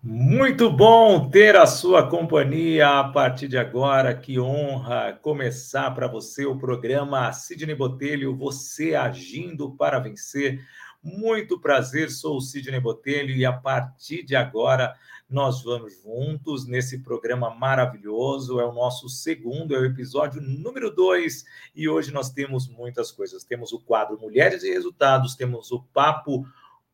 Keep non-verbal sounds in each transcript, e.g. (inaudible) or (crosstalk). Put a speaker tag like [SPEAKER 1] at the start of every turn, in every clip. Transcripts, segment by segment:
[SPEAKER 1] Muito bom ter a sua companhia a partir de agora. Que honra começar para você o programa Sidney Botelho, você agindo para vencer. Muito prazer, sou o Sidney Botelho e a partir de agora nós vamos juntos nesse programa maravilhoso. É o nosso segundo, é o episódio número dois e hoje nós temos muitas coisas. Temos o quadro Mulheres e Resultados, temos o Papo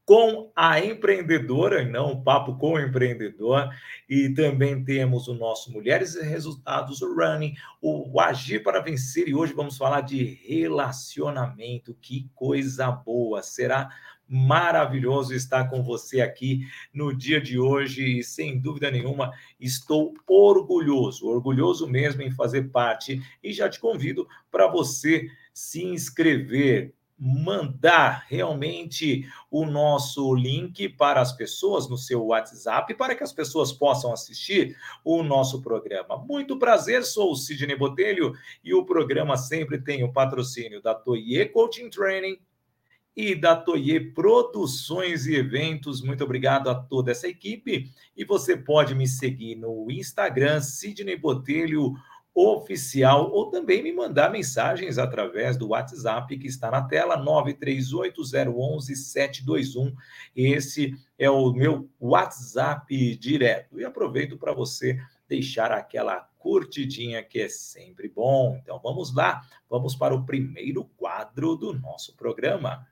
[SPEAKER 1] com a empreendedora, não o papo com o empreendedor, e também temos o nosso Mulheres e Resultados, o Running, o Agir para Vencer, e hoje vamos falar de relacionamento, que coisa boa, será maravilhoso estar com você aqui no dia de hoje, e sem dúvida nenhuma, estou orgulhoso, orgulhoso mesmo em fazer parte, e já te convido para você se inscrever, mandar realmente o nosso link para as pessoas no seu WhatsApp para que as pessoas possam assistir o nosso programa. Muito prazer, sou o Sidney Botelho e o programa sempre tem o patrocínio da Toye Coaching Training e da Toye Produções e Eventos. Muito obrigado a toda essa equipe e você pode me seguir no Instagram Sidney Botelho oficial ou também me mandar mensagens através do WhatsApp que está na tela 938011721. Esse é o meu WhatsApp direto. E aproveito para você deixar aquela curtidinha que é sempre bom. Então vamos lá, vamos para o primeiro quadro do nosso programa.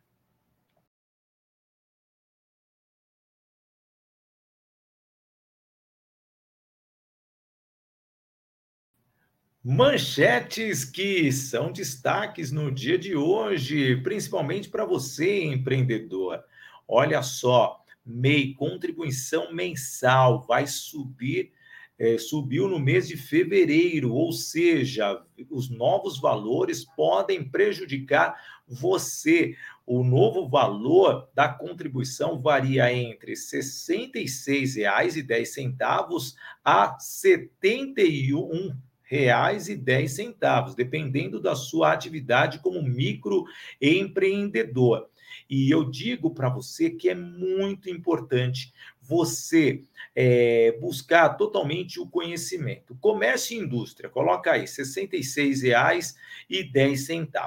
[SPEAKER 1] Manchetes que são destaques no dia de hoje, principalmente para você, empreendedor. Olha só, MEI, contribuição mensal, vai subir, é, subiu no mês de fevereiro, ou seja, os novos valores podem prejudicar você. O novo valor da contribuição varia entre R$ 66,10 a R$ 71 reais e dez centavos, dependendo da sua atividade como microempreendedor. E eu digo para você que é muito importante você é, buscar totalmente o conhecimento. Comércio e indústria, coloca aí, R$ 66,10.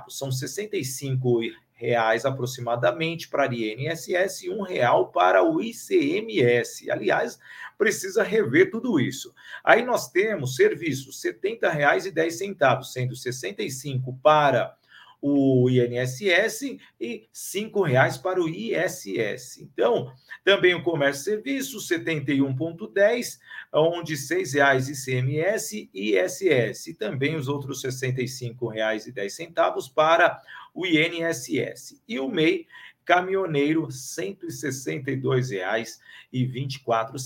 [SPEAKER 1] São 65 reais aproximadamente para a INSS e um real para o ICMS. Aliás, precisa rever tudo isso. Aí nós temos serviços R$ 70,10, sendo 65 para o INSS e R$ 5,00 para o ISS. Então, também o comércio e serviços, 71,10, onde R$ 6,00 ICMS e ISS. E também os outros R$ 65,10 para o INSS. E o MEI, caminhoneiro, R$ 162,24,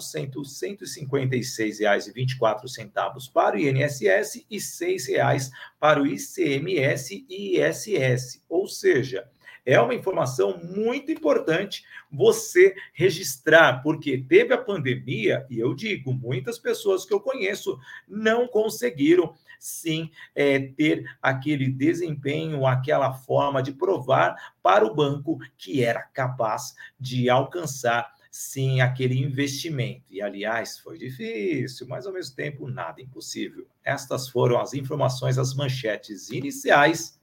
[SPEAKER 1] sendo R$ 156,24 para o INSS e R$ 6,00 para o ICMS e ISS. Ou seja, é uma informação muito importante você registrar, porque teve a pandemia, e eu digo, muitas pessoas que eu conheço não conseguiram sim é, ter aquele desempenho, aquela forma de provar para o banco que era capaz de alcançar sim aquele investimento. E aliás, foi difícil, mas ao mesmo tempo nada impossível. Estas foram as informações, as manchetes iniciais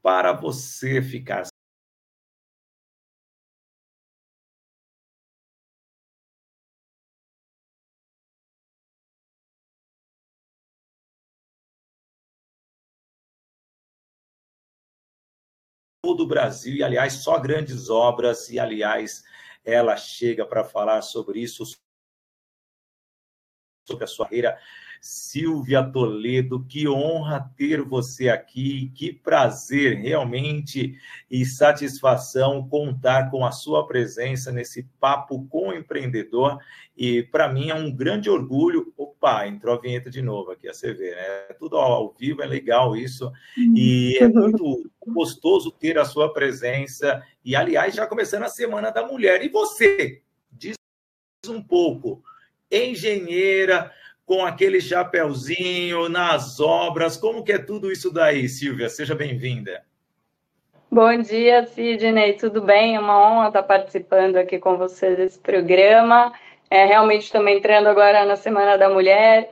[SPEAKER 1] para você ficar todo o Brasil, e aliás, só grandes obras, e aliás, ela chega para falar sobre isso, sobre a sua carreira Silvia Toledo, que honra ter você aqui, que prazer realmente e satisfação contar com a sua presença nesse papo com o empreendedor. E para mim é um grande orgulho. Opa, entrou a vinheta de novo aqui, a vê, né? Tudo ao vivo, é legal isso. E é (laughs) muito gostoso ter a sua presença. E, aliás, já começando a Semana da Mulher. E você? Diz um pouco. Engenheira, com aquele chapéuzinho nas obras. Como que é tudo isso daí, Silvia? Seja bem-vinda.
[SPEAKER 2] Bom dia, Sidney, tudo bem? É uma honra estar participando aqui com você desse programa. É, realmente estamos entrando agora na Semana da Mulher.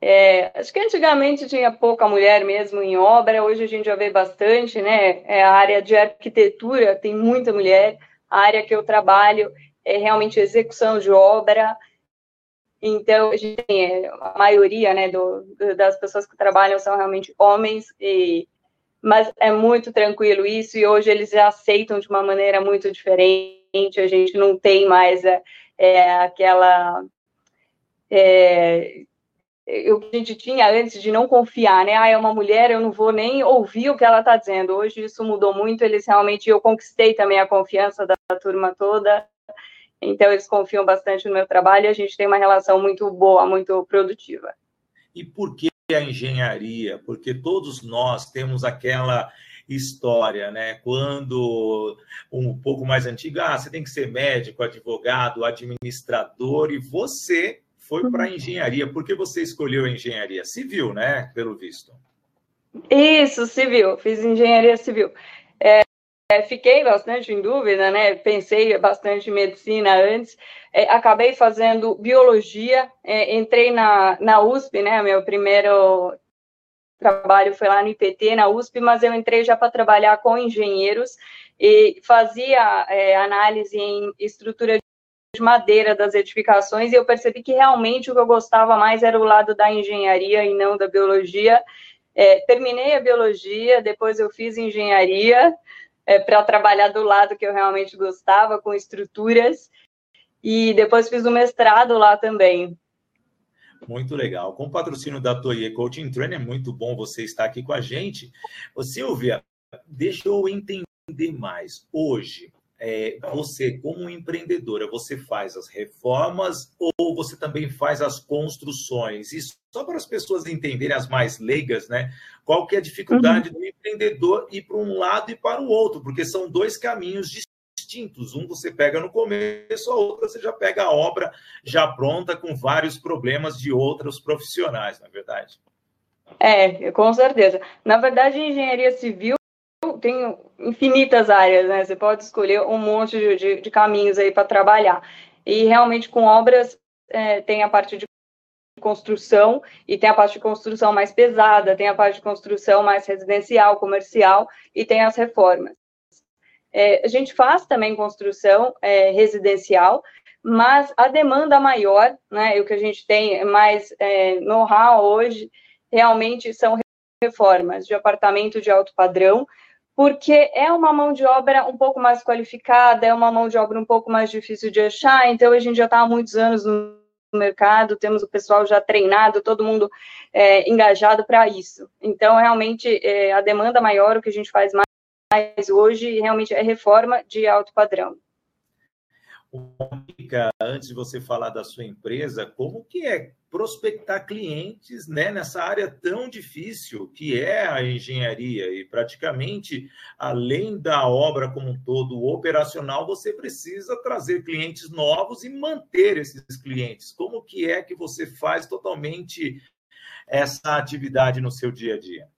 [SPEAKER 2] É, acho que antigamente tinha pouca mulher mesmo em obra, hoje a gente já vê bastante, né? É, a área de arquitetura tem muita mulher, a área que eu trabalho é realmente execução de obra. Então, a gente tem é, a maioria né, do, das pessoas que trabalham são realmente homens e mas é muito tranquilo isso, e hoje eles já aceitam de uma maneira muito diferente, a gente não tem mais é, é, aquela. É, o que a gente tinha antes de não confiar, né? Ah, é uma mulher, eu não vou nem ouvir o que ela está dizendo. Hoje isso mudou muito, eles realmente, eu conquistei também a confiança da, da turma toda, então eles confiam bastante no meu trabalho e a gente tem uma relação muito boa, muito produtiva.
[SPEAKER 1] E por que a engenharia, porque todos nós temos aquela história, né? Quando um pouco mais antiga, ah, você tem que ser médico, advogado, administrador, e você foi para a engenharia. Por que você escolheu a engenharia civil, né? Pelo visto.
[SPEAKER 2] Isso, civil. Fiz engenharia civil. É, fiquei bastante em dúvida, né? Pensei bastante em medicina antes. É, acabei fazendo biologia. É, entrei na, na USP, né? Meu primeiro trabalho foi lá no IPT, na USP, mas eu entrei já para trabalhar com engenheiros e fazia é, análise em estrutura de madeira das edificações e eu percebi que realmente o que eu gostava mais era o lado da engenharia e não da biologia. É, terminei a biologia, depois eu fiz engenharia, é, para trabalhar do lado que eu realmente gostava, com estruturas, e depois fiz o mestrado lá também.
[SPEAKER 1] Muito legal. Com o patrocínio da Toye Coaching Trainer, é muito bom você estar aqui com a gente. Ô, Silvia, deixa eu entender mais. Hoje, é, você, como empreendedora, você faz as reformas ou você também faz as construções? E só para as pessoas entenderem, as mais leigas, né? Qual que é a dificuldade uhum. do empreendedor ir para um lado e para o outro? Porque são dois caminhos distintos. Um você pega no começo, a outra você já pega a obra já pronta com vários problemas de outros profissionais, na é verdade.
[SPEAKER 2] É, com certeza. Na verdade, engenharia civil tem infinitas áreas, né? Você pode escolher um monte de, de, de caminhos aí para trabalhar. E realmente com obras é, tem a parte de construção e tem a parte de construção mais pesada, tem a parte de construção mais residencial, comercial e tem as reformas. É, a gente faz também construção é, residencial, mas a demanda maior, né, o que a gente tem mais é, know-how hoje, realmente são reformas de apartamento de alto padrão, porque é uma mão de obra um pouco mais qualificada, é uma mão de obra um pouco mais difícil de achar, então a gente já está há muitos anos no mercado, temos o pessoal já treinado, todo mundo é, engajado para isso. Então, realmente, é, a demanda maior, o que a gente faz mais hoje, realmente é reforma de alto padrão.
[SPEAKER 1] Antes de você falar da sua empresa, como que é prospectar clientes né, nessa área tão difícil que é a engenharia? E praticamente além da obra como um todo operacional você precisa trazer clientes novos e manter esses clientes. Como que é que você faz totalmente essa atividade no seu dia a dia?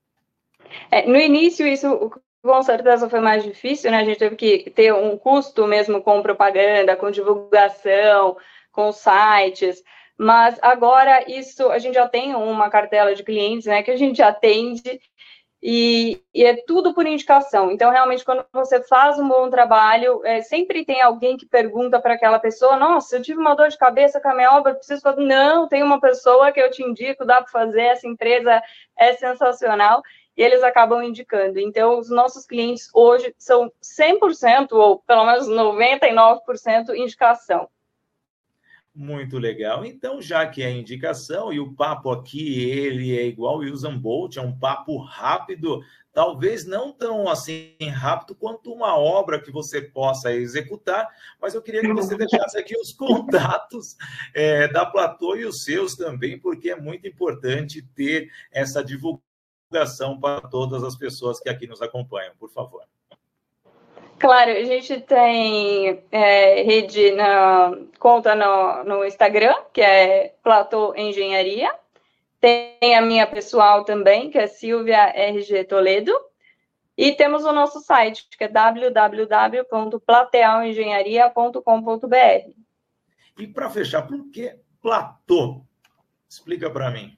[SPEAKER 2] É, no início isso com certeza foi mais difícil, né? A gente teve que ter um custo mesmo com propaganda, com divulgação, com sites. Mas agora isso a gente já tem uma cartela de clientes, né? Que a gente atende e, e, é tudo por indicação. Então, realmente, quando você faz um bom trabalho, é, sempre tem alguém que pergunta para aquela pessoa: Nossa, eu tive uma dor de cabeça com a minha obra, preciso. Não, tem uma pessoa que eu te indico, dá para fazer, essa empresa é sensacional e eles acabam indicando. Então, os nossos clientes hoje são 100%, ou pelo menos 99% indicação.
[SPEAKER 1] Muito legal. Então, já que é indicação e o papo aqui ele é igual o Usain Bolt, é um papo rápido, talvez não tão assim rápido quanto uma obra que você possa executar, mas eu queria que você (laughs) deixasse aqui os contatos é, da Platô e os seus também, porque é muito importante ter essa divulgação divulgação para todas as pessoas que aqui nos acompanham, por favor.
[SPEAKER 2] Claro, a gente tem é, rede na conta no, no Instagram, que é Platô Engenharia. Tem a minha pessoal também, que é Silvia RG Toledo. E temos o nosso site, que é www.platealengenharia.com.br.
[SPEAKER 1] E para fechar, por que platô? Explica para mim.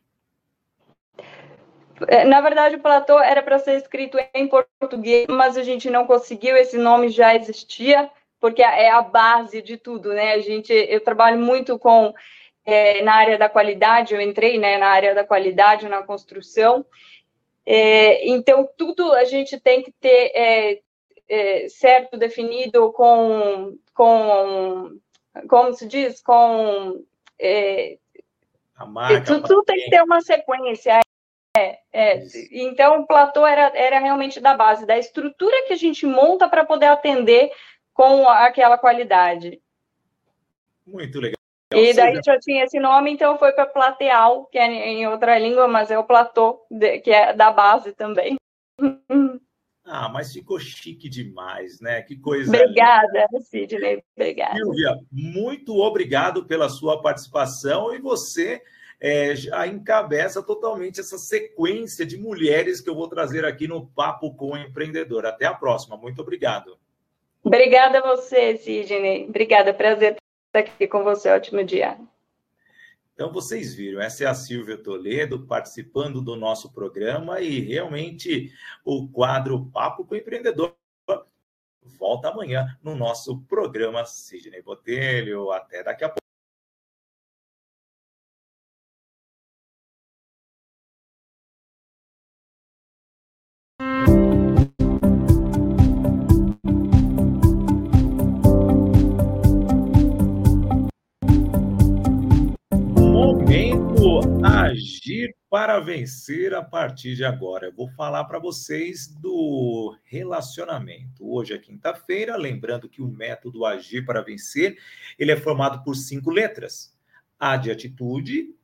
[SPEAKER 2] É, na verdade, o platô era para ser escrito em português, mas a gente não conseguiu, esse nome já existia, porque é a base de tudo, né? A gente, eu trabalho muito com é, na área da qualidade, eu entrei né, na área da qualidade na construção, é, então tudo a gente tem que ter é, é certo definido com, com como se diz, com
[SPEAKER 1] é, a marca,
[SPEAKER 2] tudo, tudo tem que ter uma sequência. É, é. Então, o platô era, era realmente da base, da estrutura que a gente monta para poder atender com aquela qualidade.
[SPEAKER 1] Muito legal.
[SPEAKER 2] E daí já tinha esse nome, então foi para Plateal, que é em outra língua, mas é o platô, que é da base também. (laughs)
[SPEAKER 1] Ah, mas ficou chique demais, né? Que coisa.
[SPEAKER 2] Obrigada, linda. Sidney. Obrigada.
[SPEAKER 1] Silvia, muito obrigado pela sua participação e você é, já encabeça totalmente essa sequência de mulheres que eu vou trazer aqui no Papo com o Empreendedor. Até a próxima. Muito obrigado.
[SPEAKER 2] Obrigada a você, Sidney. Obrigada. Prazer estar aqui com você. Ótimo dia.
[SPEAKER 1] Então, vocês viram, essa é a Silvia Toledo participando do nosso programa e realmente o quadro Papo com o Empreendedor volta amanhã no nosso programa Sidney Botelho. Até daqui a pouco. Para vencer a partir de agora. Eu vou falar para vocês do relacionamento. Hoje é quinta-feira, lembrando que o método Agir para vencer, ele é formado por cinco letras: A de atitude,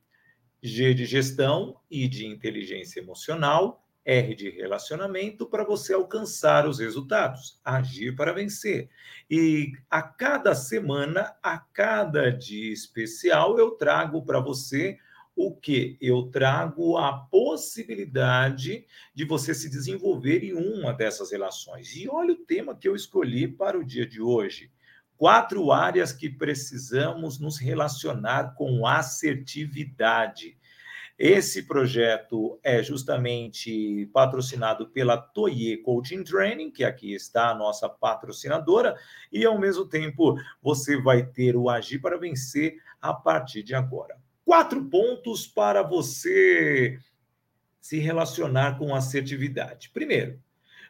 [SPEAKER 1] G de gestão, I de inteligência emocional, R de relacionamento para você alcançar os resultados, agir para vencer. E a cada semana, a cada dia especial, eu trago para você o que eu trago a possibilidade de você se desenvolver em uma dessas relações. E olha o tema que eu escolhi para o dia de hoje. Quatro áreas que precisamos nos relacionar com assertividade. Esse projeto é justamente patrocinado pela Toye Coaching Training, que aqui está a nossa patrocinadora, e ao mesmo tempo você vai ter o Agir para Vencer a partir de agora. Quatro pontos para você se relacionar com assertividade. Primeiro,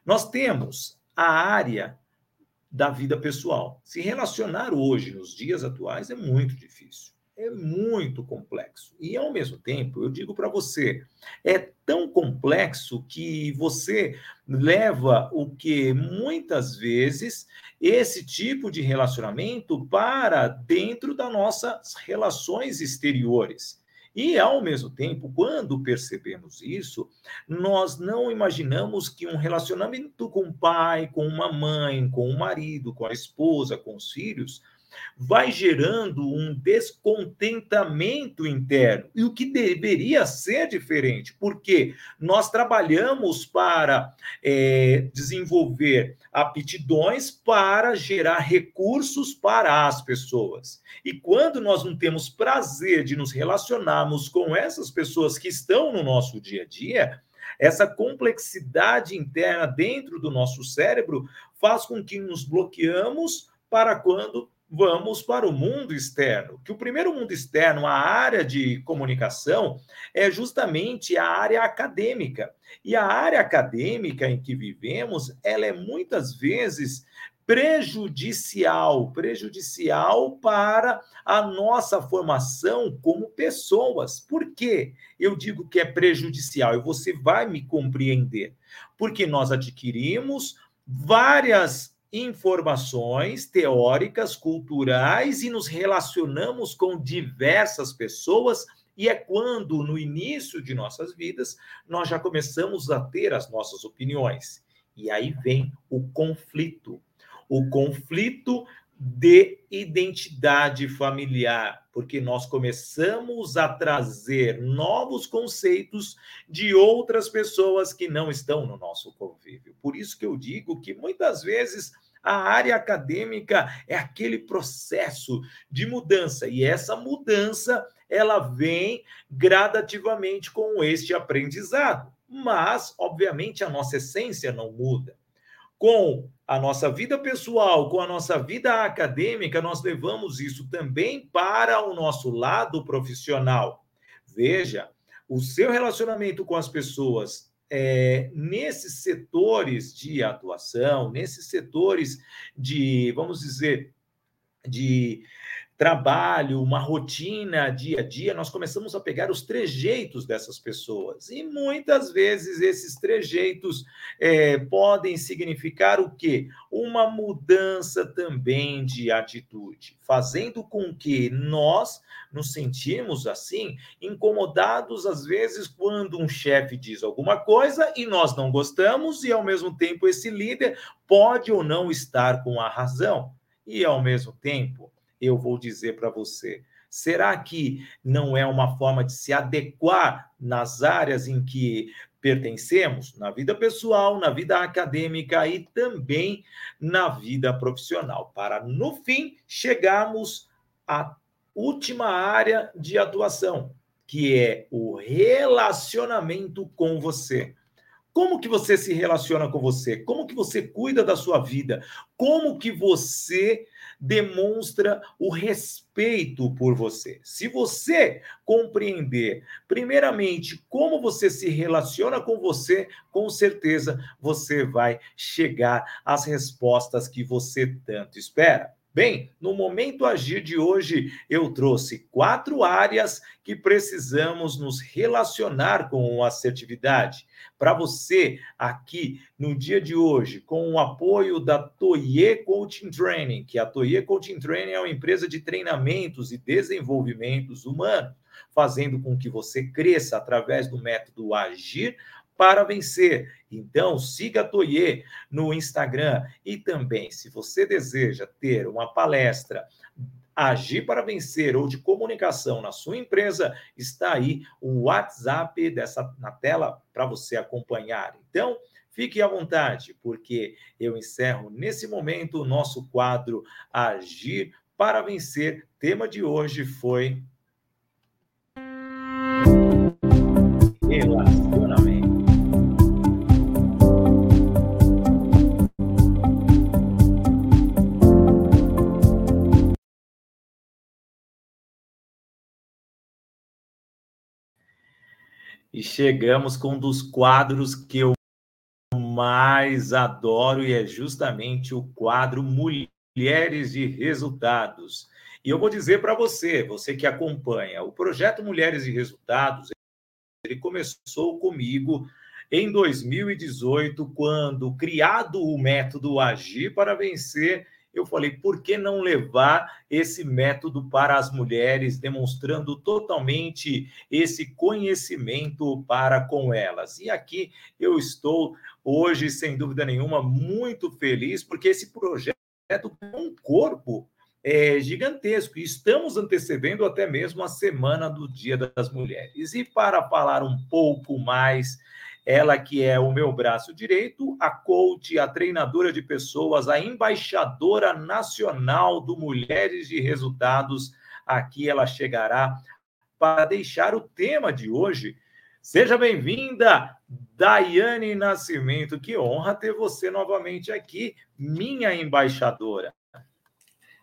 [SPEAKER 1] nós temos a área da vida pessoal. Se relacionar hoje, nos dias atuais, é muito difícil é muito complexo. E, ao mesmo tempo, eu digo para você, é tão complexo que você leva o que muitas vezes esse tipo de relacionamento para dentro das nossas relações exteriores. E, ao mesmo tempo, quando percebemos isso, nós não imaginamos que um relacionamento com o pai, com uma mãe, com o marido, com a esposa, com os filhos, vai gerando um descontentamento interno. E o que deveria ser diferente, porque nós trabalhamos para é, desenvolver aptidões para gerar recursos para as pessoas. E quando nós não temos prazer de nos relacionarmos com essas pessoas que estão no nosso dia a dia, essa complexidade interna dentro do nosso cérebro faz com que nos bloqueamos para quando vamos para o mundo externo. Que o primeiro mundo externo, a área de comunicação, é justamente a área acadêmica. E a área acadêmica em que vivemos, ela é muitas vezes prejudicial, prejudicial para a nossa formação como pessoas. Por quê? Eu digo que é prejudicial e você vai me compreender. Porque nós adquirimos várias informações teóricas, culturais e nos relacionamos com diversas pessoas. E é quando, no início de nossas vidas, nós já começamos a ter as nossas opiniões. E aí vem o conflito. O conflito de identidade familiar, porque nós começamos a trazer novos conceitos de outras pessoas que não estão no nosso convívio. Por isso que eu digo que muitas vezes a área acadêmica é aquele processo de mudança e essa mudança ela vem gradativamente com este aprendizado. Mas, obviamente, a nossa essência não muda. Com a nossa vida pessoal, com a nossa vida acadêmica, nós levamos isso também para o nosso lado profissional. Veja, o seu relacionamento com as pessoas é, nesses setores de atuação, nesses setores de, vamos dizer, de trabalho, uma rotina dia a dia, nós começamos a pegar os trejeitos dessas pessoas. E muitas vezes esses trejeitos é, podem significar o quê? Uma mudança também de atitude, fazendo com que nós nos sentimos assim, incomodados às vezes quando um chefe diz alguma coisa e nós não gostamos, e ao mesmo tempo esse líder pode ou não estar com a razão. E ao mesmo tempo, eu vou dizer para você. Será que não é uma forma de se adequar nas áreas em que pertencemos, na vida pessoal, na vida acadêmica e também na vida profissional, para no fim chegarmos à última área de atuação, que é o relacionamento com você. Como que você se relaciona com você? Como que você cuida da sua vida? Como que você demonstra o respeito por você. Se você compreender, primeiramente, como você se relaciona com você, com certeza você vai chegar às respostas que você tanto espera. Bem, no momento agir de hoje, eu trouxe quatro áreas que precisamos nos relacionar com assertividade. Para você, aqui no dia de hoje, com o apoio da Toye Coaching Training, que a Toye Coaching Training é uma empresa de treinamentos e desenvolvimentos humanos, fazendo com que você cresça através do método Agir para vencer. Então, siga a Toye no Instagram e também, se você deseja ter uma palestra Agir para Vencer ou de comunicação na sua empresa, está aí o WhatsApp dessa na tela para você acompanhar. Então, fique à vontade, porque eu encerro nesse momento o nosso quadro Agir para Vencer. Tema de hoje foi relacionamento. E chegamos com um dos quadros que eu mais adoro e é justamente o quadro Mulheres de Resultados. E eu vou dizer para você, você que acompanha, o projeto Mulheres de Resultados, ele começou comigo em 2018, quando criado o método Agir para Vencer, eu falei, por que não levar esse método para as mulheres, demonstrando totalmente esse conhecimento para com elas? E aqui eu estou hoje, sem dúvida nenhuma, muito feliz, porque esse projeto tem um corpo é, gigantesco. E estamos antecedendo até mesmo a semana do Dia das Mulheres. E para falar um pouco mais ela que é o meu braço direito, a coach, a treinadora de pessoas, a embaixadora nacional do Mulheres de Resultados. Aqui ela chegará para deixar o tema de hoje. Seja bem-vinda, Daiane Nascimento. Que honra ter você novamente aqui, minha embaixadora.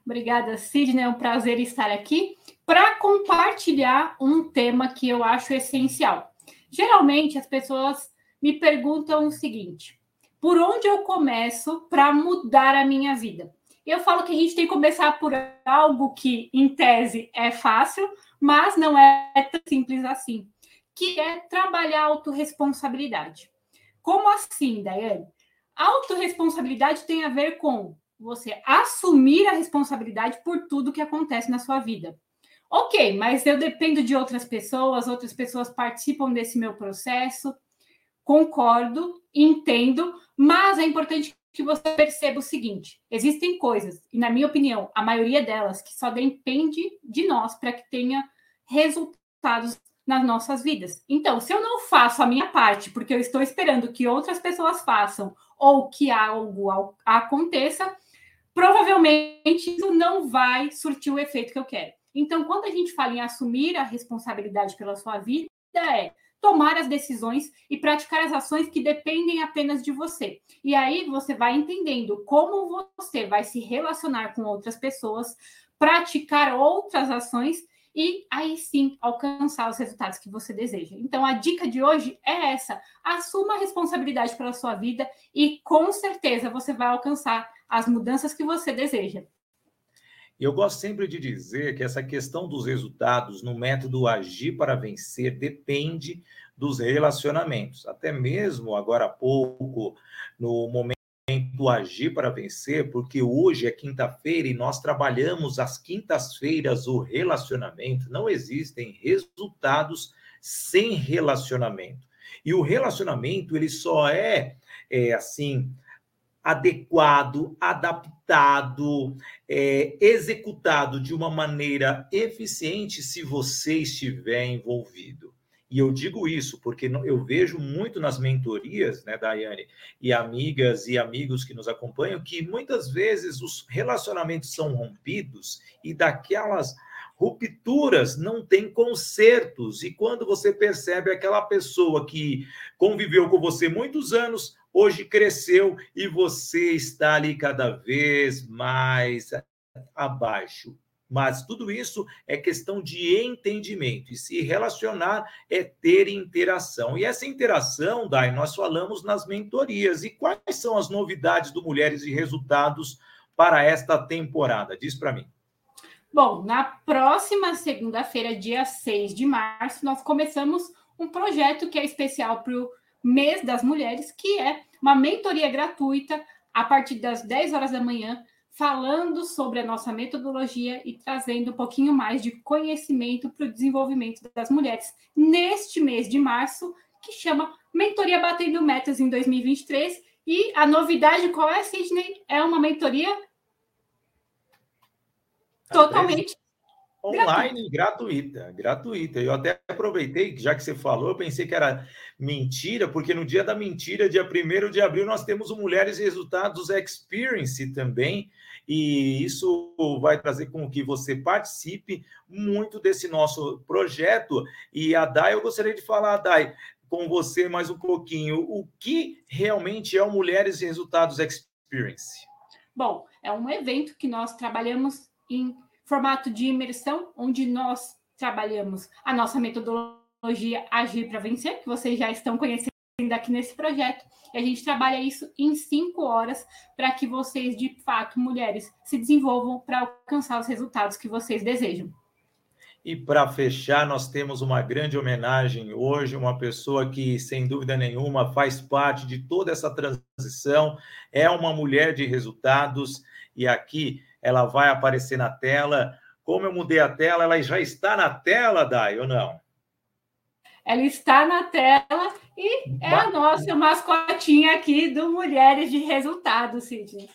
[SPEAKER 3] Obrigada, Sidney. É um prazer estar aqui para compartilhar um tema que eu acho essencial. Geralmente as pessoas me perguntam o seguinte: por onde eu começo para mudar a minha vida? Eu falo que a gente tem que começar por algo que, em tese, é fácil, mas não é tão simples assim, que é trabalhar a autorresponsabilidade. Como assim, Daiane? Autorresponsabilidade tem a ver com você assumir a responsabilidade por tudo que acontece na sua vida. Ok, mas eu dependo de outras pessoas, outras pessoas participam desse meu processo concordo, entendo, mas é importante que você perceba o seguinte: existem coisas, e na minha opinião, a maioria delas, que só depende de nós para que tenha resultados nas nossas vidas. Então, se eu não faço a minha parte porque eu estou esperando que outras pessoas façam ou que algo aconteça, provavelmente isso não vai surtir o efeito que eu quero. Então, quando a gente fala em assumir a responsabilidade pela sua vida, é tomar as decisões e praticar as ações que dependem apenas de você. E aí você vai entendendo como você vai se relacionar com outras pessoas, praticar outras ações e aí sim alcançar os resultados que você deseja. Então a dica de hoje é essa: assuma a responsabilidade pela sua vida e com certeza você vai alcançar as mudanças que você deseja.
[SPEAKER 1] Eu gosto sempre de dizer que essa questão dos resultados no método agir para vencer depende dos relacionamentos. Até mesmo agora há pouco, no momento agir para vencer, porque hoje é quinta-feira e nós trabalhamos às quintas-feiras o relacionamento. Não existem resultados sem relacionamento. E o relacionamento ele só é, é assim adequado, adaptado, é, executado de uma maneira eficiente se você estiver envolvido. E eu digo isso porque eu vejo muito nas mentorias, né, Daiane, e amigas e amigos que nos acompanham, que muitas vezes os relacionamentos são rompidos e daquelas rupturas não tem consertos. E quando você percebe aquela pessoa que conviveu com você muitos anos, hoje cresceu e você está ali cada vez mais abaixo. Mas tudo isso é questão de entendimento e se relacionar é ter interação. E essa interação, Dai, nós falamos nas mentorias. E quais são as novidades do Mulheres e Resultados para esta temporada? Diz para mim.
[SPEAKER 3] Bom, na próxima segunda-feira, dia 6 de março, nós começamos um projeto que é especial para o mês das mulheres, que é uma mentoria gratuita a partir das 10 horas da manhã, falando sobre a nossa metodologia e trazendo um pouquinho mais de conhecimento para o desenvolvimento das mulheres neste mês de março, que chama Mentoria Batendo Metas em 2023. E a novidade qual é, Sidney? É uma mentoria totalmente
[SPEAKER 1] Online gratuita, gratuita. Eu até aproveitei, já que você falou, eu pensei que era mentira, porque no dia da mentira, dia 1 de abril, nós temos o Mulheres Resultados Experience também, e isso vai trazer com que você participe muito desse nosso projeto. E a Dai, eu gostaria de falar, Dai, com você mais um pouquinho, o que realmente é o Mulheres Resultados Experience?
[SPEAKER 3] Bom, é um evento que nós trabalhamos em formato de imersão, onde nós trabalhamos a nossa metodologia Agir para Vencer, que vocês já estão conhecendo aqui nesse projeto. E a gente trabalha isso em cinco horas para que vocês, de fato, mulheres, se desenvolvam para alcançar os resultados que vocês desejam.
[SPEAKER 1] E para fechar, nós temos uma grande homenagem hoje, uma pessoa que, sem dúvida nenhuma, faz parte de toda essa transição, é uma mulher de resultados, e aqui ela vai aparecer na tela. Como eu mudei a tela, ela já está na tela, Dai, ou não?
[SPEAKER 3] Ela está na tela e é a nossa mascotinha aqui do Mulheres de Resultado, Sidney.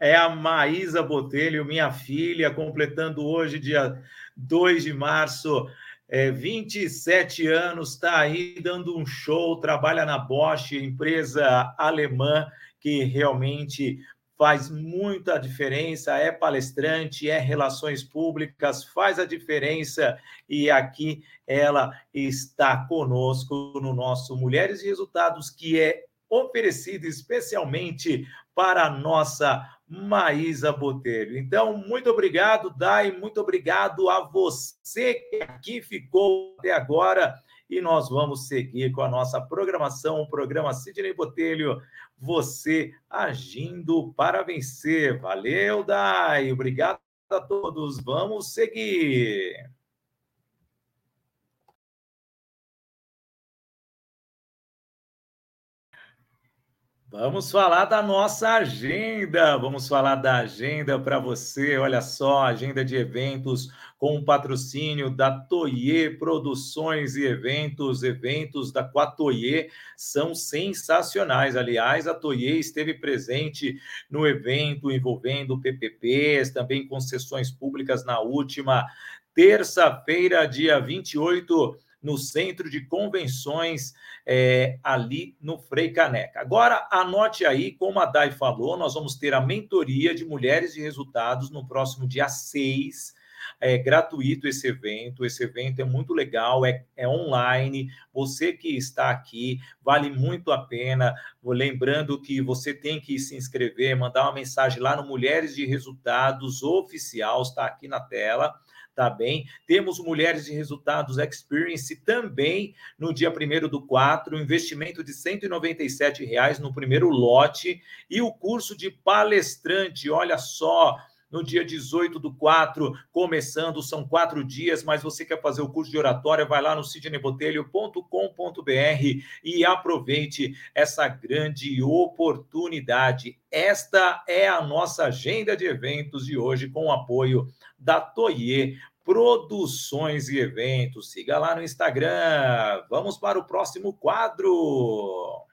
[SPEAKER 1] É a Maísa Botelho, minha filha, completando hoje, dia 2 de março, é, 27 anos, está aí dando um show, trabalha na Bosch, empresa alemã que realmente faz muita diferença, é palestrante, é relações públicas, faz a diferença e aqui ela está conosco no nosso Mulheres e Resultados, que é oferecido especialmente para a nossa Maísa Botelho. Então, muito obrigado, Dai, muito obrigado a você que aqui ficou até agora e nós vamos seguir com a nossa programação, o programa Sidney Botelho, você agindo para vencer. Valeu, Dai, obrigado a todos, vamos seguir. Vamos falar da nossa agenda. Vamos falar da agenda para você. Olha só, agenda de eventos com o patrocínio da Toye Produções e Eventos. Eventos da Quatoye são sensacionais. Aliás, a Toye esteve presente no evento envolvendo PPPs, também concessões públicas na última terça-feira, dia 28 no centro de convenções é, ali no Frei Caneca. Agora, anote aí, como a Dai falou, nós vamos ter a mentoria de mulheres de resultados no próximo dia 6. É gratuito esse evento, esse evento é muito legal, é, é online. Você que está aqui, vale muito a pena. Lembrando que você tem que se inscrever, mandar uma mensagem lá no Mulheres de Resultados Oficial, está aqui na tela tá bem? Temos Mulheres de Resultados Experience também no dia 1 do 4, investimento de R$ reais no primeiro lote e o curso de palestrante, olha só, no dia 18 do 4, começando, são quatro dias, mas você quer fazer o curso de oratória, vai lá no sidneybotelho.com.br e aproveite essa grande oportunidade. Esta é a nossa agenda de eventos de hoje, com o apoio da Toye Produções e Eventos. Siga lá no Instagram. Vamos para o próximo quadro.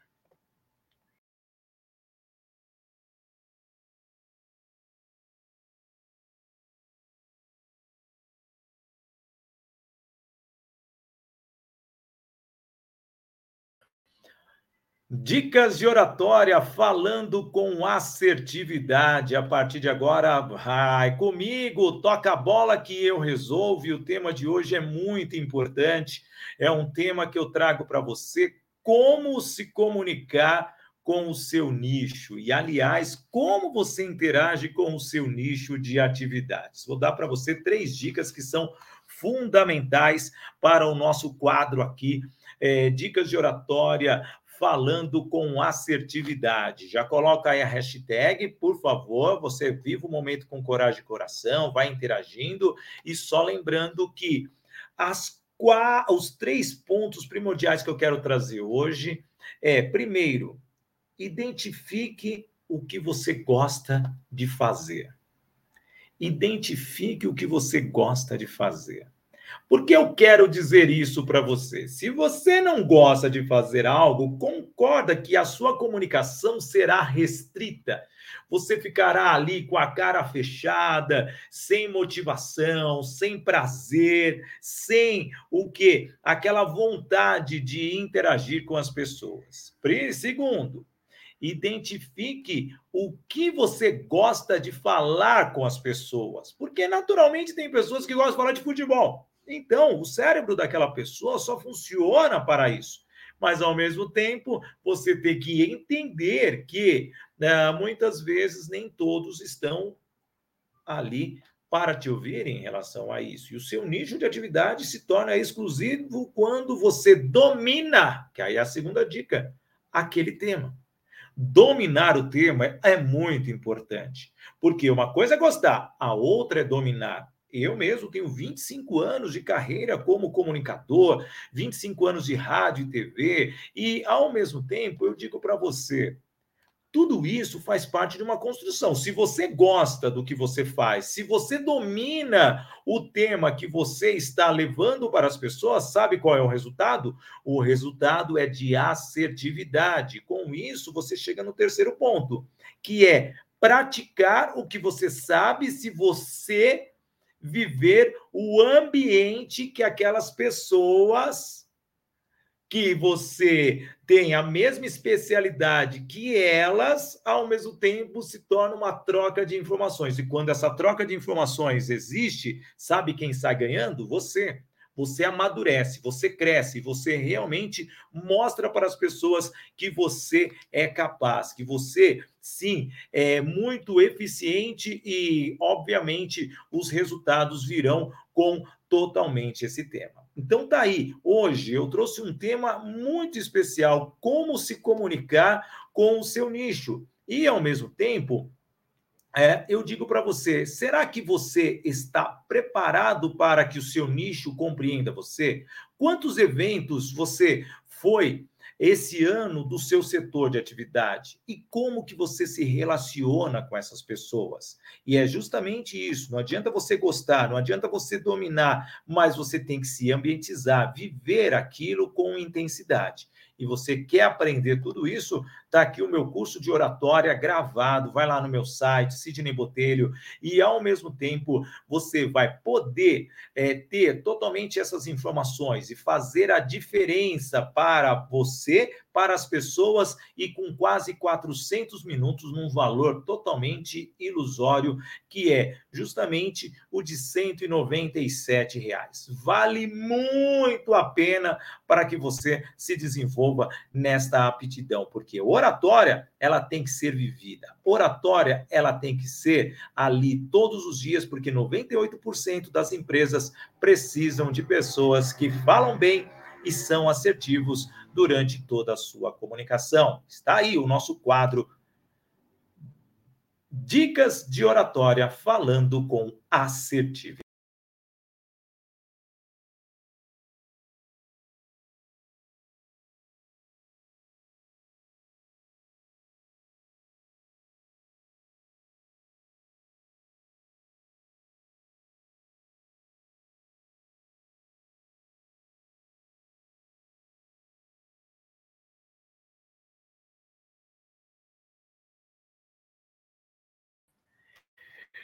[SPEAKER 1] Dicas de oratória falando com assertividade. A partir de agora, vai comigo, toca a bola que eu resolvo. E o tema de hoje é muito importante. É um tema que eu trago para você: como se comunicar com o seu nicho. E, aliás, como você interage com o seu nicho de atividades. Vou dar para você três dicas que são fundamentais para o nosso quadro aqui. É, dicas de oratória falando com assertividade. Já coloca aí a hashtag, por favor, você viva o momento com coragem e coração, vai interagindo e só lembrando que as os três pontos primordiais que eu quero trazer hoje é, primeiro, identifique o que você gosta de fazer. Identifique o que você gosta de fazer. Por que eu quero dizer isso para você? Se você não gosta de fazer algo, concorda que a sua comunicação será restrita. Você ficará ali com a cara fechada, sem motivação, sem prazer, sem o que? Aquela vontade de interagir com as pessoas. Segundo, identifique o que você gosta de falar com as pessoas, porque naturalmente tem pessoas que gostam de falar de futebol. Então, o cérebro daquela pessoa só funciona para isso. Mas, ao mesmo tempo, você tem que entender que né, muitas vezes nem todos estão ali para te ouvir em relação a isso. E o seu nicho de atividade se torna exclusivo quando você domina, que aí é a segunda dica, aquele tema. Dominar o tema é muito importante, porque uma coisa é gostar, a outra é dominar. Eu mesmo tenho 25 anos de carreira como comunicador, 25 anos de rádio e TV, e ao mesmo tempo eu digo para você, tudo isso faz parte de uma construção. Se você gosta do que você faz, se você domina o tema que você está levando para as pessoas, sabe qual é o resultado? O resultado é de assertividade. Com isso, você chega no terceiro ponto, que é praticar o que você sabe se você viver o ambiente que aquelas pessoas que você tem a mesma especialidade que elas, ao mesmo tempo se torna uma troca de informações. E quando essa troca de informações existe, sabe quem sai ganhando? Você você amadurece, você cresce, você realmente mostra para as pessoas que você é capaz, que você, sim, é muito eficiente e, obviamente, os resultados virão com totalmente esse tema. Então tá aí, hoje eu trouxe um tema muito especial, como se comunicar com o seu nicho. E ao mesmo tempo, é, eu digo para você: será que você está preparado para que o seu nicho compreenda você? Quantos eventos você foi esse ano do seu setor de atividade e como que você se relaciona com essas pessoas. E é justamente isso, não adianta você gostar, não adianta você dominar, mas você tem que se ambientizar, viver aquilo com intensidade e você quer aprender tudo isso, está aqui o meu curso de oratória gravado. Vai lá no meu site, Sidney Botelho, e ao mesmo tempo você vai poder é, ter totalmente essas informações e fazer a diferença para você, para as pessoas e com quase 400 minutos num valor totalmente ilusório, que é justamente o de 197 reais. Vale muito a pena para que você se desenvolva nesta aptidão, porque oratória, ela tem que ser vivida. Oratória, ela tem que ser ali todos os dias, porque 98% das empresas precisam de pessoas que falam bem e são assertivos durante toda a sua comunicação. Está aí o nosso quadro Dicas de oratória falando com assertividade.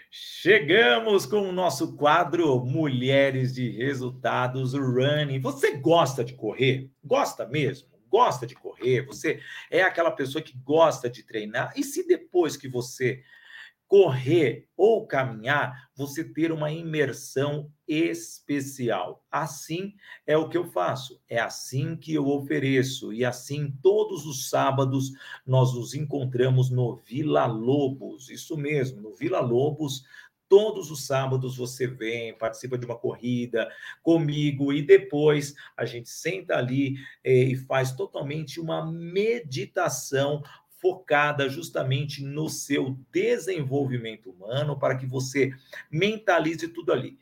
[SPEAKER 1] Chegamos com o nosso quadro Mulheres de Resultados Running. Você gosta de correr? Gosta mesmo? Gosta de correr? Você é aquela pessoa que gosta de treinar? E se depois que você correr ou caminhar, você ter uma imersão especial. Assim é o que eu faço, é assim que eu ofereço, e assim todos os sábados nós nos encontramos no Vila Lobos, isso mesmo, no Vila Lobos. Todos os sábados você vem, participa de uma corrida comigo e depois a gente senta ali eh, e faz totalmente uma meditação focada justamente no seu desenvolvimento humano, para que você mentalize tudo ali.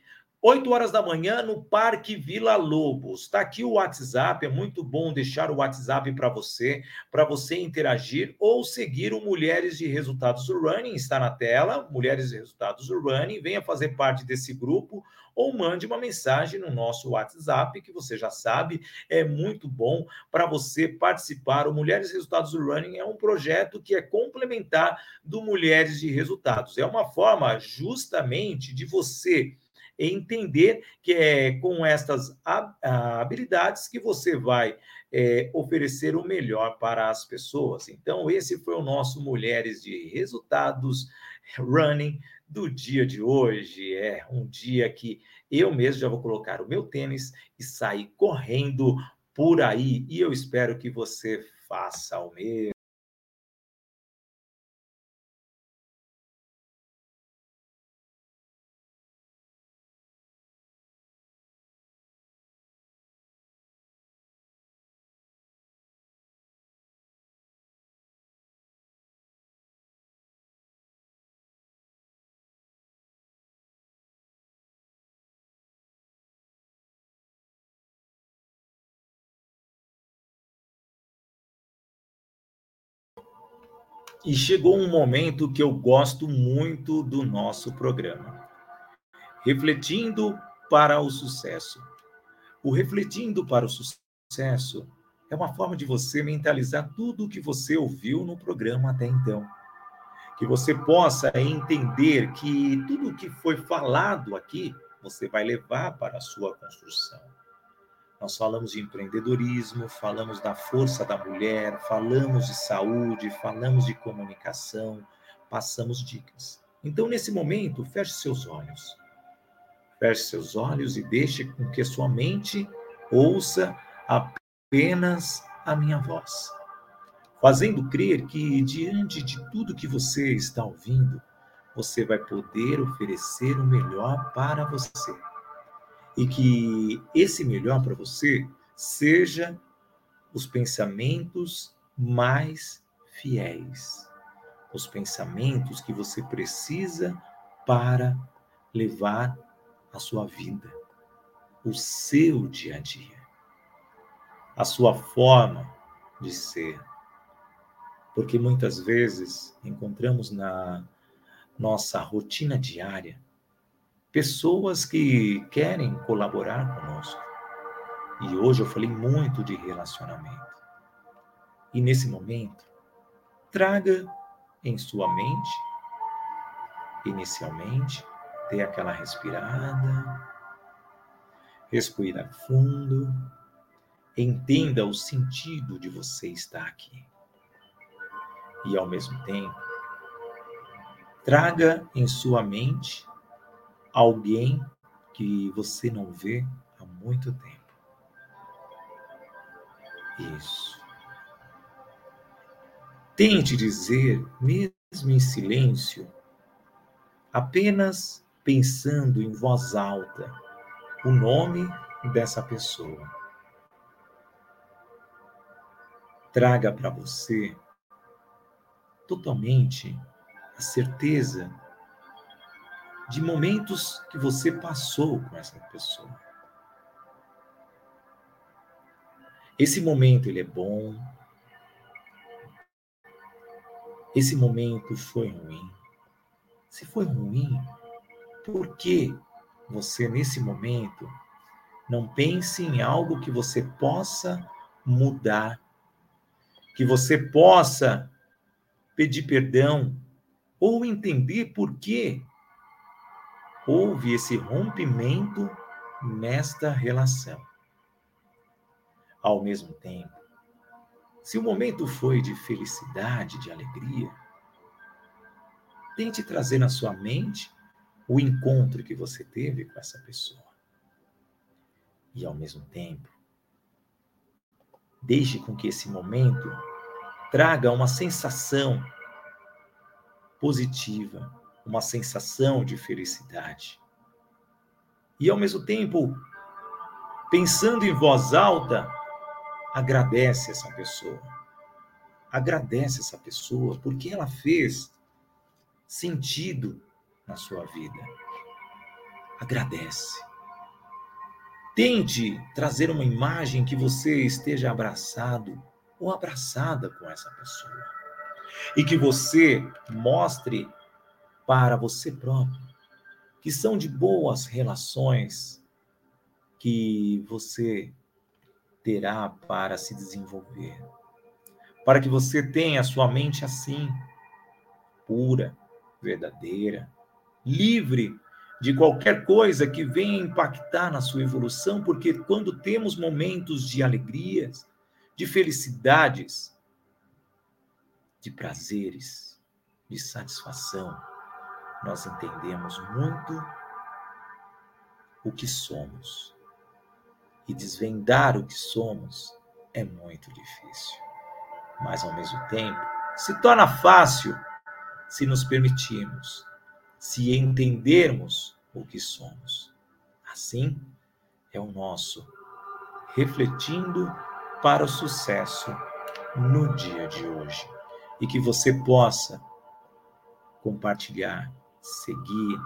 [SPEAKER 1] 8 horas da manhã no Parque Vila Lobos. Está aqui o WhatsApp, é muito bom deixar o WhatsApp para você, para você interagir ou seguir o Mulheres de Resultados Running, está na tela, Mulheres de Resultados Running, venha fazer parte desse grupo ou mande uma mensagem no nosso WhatsApp, que você já sabe, é muito bom para você participar. O Mulheres Resultados do Running é um projeto que é complementar do Mulheres de Resultados. É uma forma justamente de você entender que é com estas habilidades que você vai é, oferecer o melhor para as pessoas. Então, esse foi o nosso Mulheres de Resultados Running do dia de hoje. É um dia que eu mesmo já vou colocar o meu tênis e sair correndo por aí. E eu espero que você faça o mesmo. E chegou um momento que eu gosto muito do nosso programa. Refletindo para o sucesso. O refletindo para o sucesso é uma forma de você mentalizar tudo o que você ouviu no programa até então. Que você possa entender que tudo o que foi falado aqui, você vai levar para a sua construção nós falamos de empreendedorismo, falamos da força da mulher, falamos de saúde, falamos de comunicação, passamos dicas. Então, nesse momento, feche seus olhos. Feche seus olhos e deixe com que sua mente ouça apenas a minha voz, fazendo crer que diante de tudo que você está ouvindo, você vai poder oferecer o melhor para você e que esse melhor para você seja os pensamentos mais fiéis, os pensamentos que você precisa para levar a sua vida, o seu dia a dia, a sua forma de ser. Porque muitas vezes encontramos na nossa rotina diária pessoas que querem colaborar conosco. E hoje eu falei muito de relacionamento. E nesse momento, traga em sua mente, inicialmente, dê aquela respirada, respira fundo, entenda o sentido de você estar aqui. E ao mesmo tempo, traga em sua mente alguém que você não vê há muito tempo. Isso. Tente dizer, mesmo em silêncio, apenas pensando em voz alta, o nome dessa pessoa. Traga para você totalmente a certeza de momentos que você passou com essa pessoa. Esse momento ele é bom. Esse momento foi ruim. Se foi ruim, por que você nesse momento não pense em algo que você possa mudar, que você possa pedir perdão ou entender por que houve esse rompimento nesta relação. Ao mesmo tempo, se o momento foi de felicidade, de alegria, tente trazer na sua mente o encontro que você teve com essa pessoa. E ao mesmo tempo, deixe com que esse momento traga uma sensação positiva, uma sensação de felicidade. E ao mesmo tempo, pensando em voz alta, agradece essa pessoa. Agradece essa pessoa porque ela fez sentido na sua vida. Agradece. Tente trazer uma imagem que você esteja abraçado ou abraçada com essa pessoa. E que você mostre para você próprio que são de boas relações que você terá para se desenvolver. Para que você tenha sua mente assim, pura, verdadeira, livre de qualquer coisa que venha impactar na sua evolução, porque quando temos momentos de alegrias, de felicidades, de prazeres, de satisfação, nós entendemos muito o que somos. E desvendar o que somos é muito difícil. Mas, ao mesmo tempo, se torna fácil se nos permitirmos se entendermos o que somos. Assim é o nosso refletindo para o sucesso no dia de hoje. E que você possa compartilhar, seguir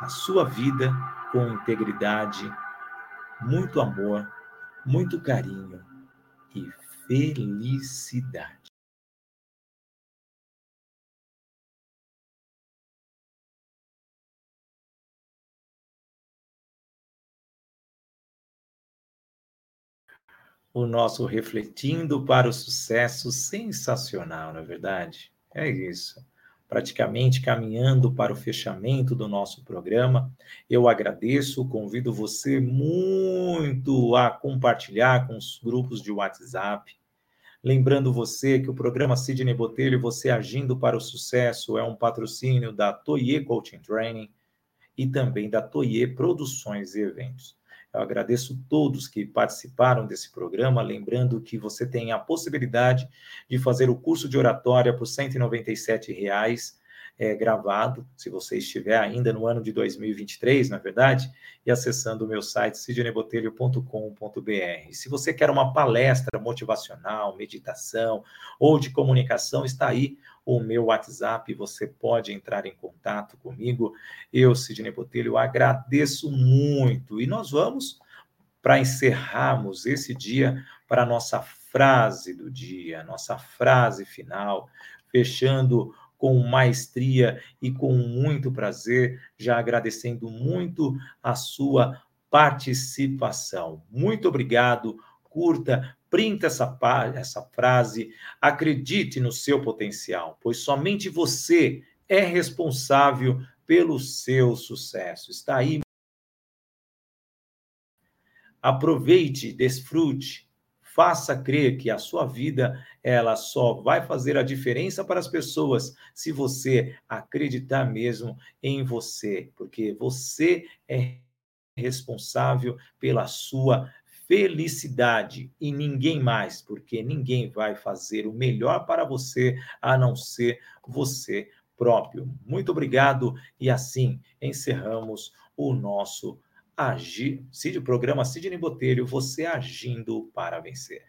[SPEAKER 1] a sua vida com integridade, muito amor, muito carinho e felicidade. o nosso refletindo para o sucesso sensacional, na é verdade? É isso. Praticamente caminhando para o fechamento do nosso programa, eu agradeço, convido você muito a compartilhar com os grupos de WhatsApp. Lembrando você que o programa Sidney Botelho, Você Agindo para o Sucesso, é um patrocínio da Toye Coaching Training e também da Toye Produções e Eventos. Eu agradeço todos que participaram desse programa, lembrando que você tem a possibilidade de fazer o curso de oratória por 197 reais, é, gravado, se você estiver ainda no ano de 2023, na é verdade, e acessando o meu site sidneybotelho.com.br. Se você quer uma palestra motivacional, meditação ou de comunicação, está aí o meu WhatsApp, você pode entrar em contato comigo. Eu, Sidney Botelho, agradeço muito. E nós vamos, para encerrarmos esse dia, para a nossa frase do dia, nossa frase final, fechando com maestria e com muito prazer, já agradecendo muito a sua participação. Muito obrigado. Curta, printa essa, essa frase, acredite no seu potencial, pois somente você é responsável pelo seu sucesso. Está aí. Aproveite, desfrute, faça crer que a sua vida ela só vai fazer a diferença para as pessoas se você acreditar mesmo em você, porque você é responsável pela sua felicidade e ninguém mais, porque ninguém vai fazer o melhor para você a não ser você próprio. Muito obrigado e assim encerramos o nosso Agir, Cid, programa Sidney Botelho, você agindo para vencer.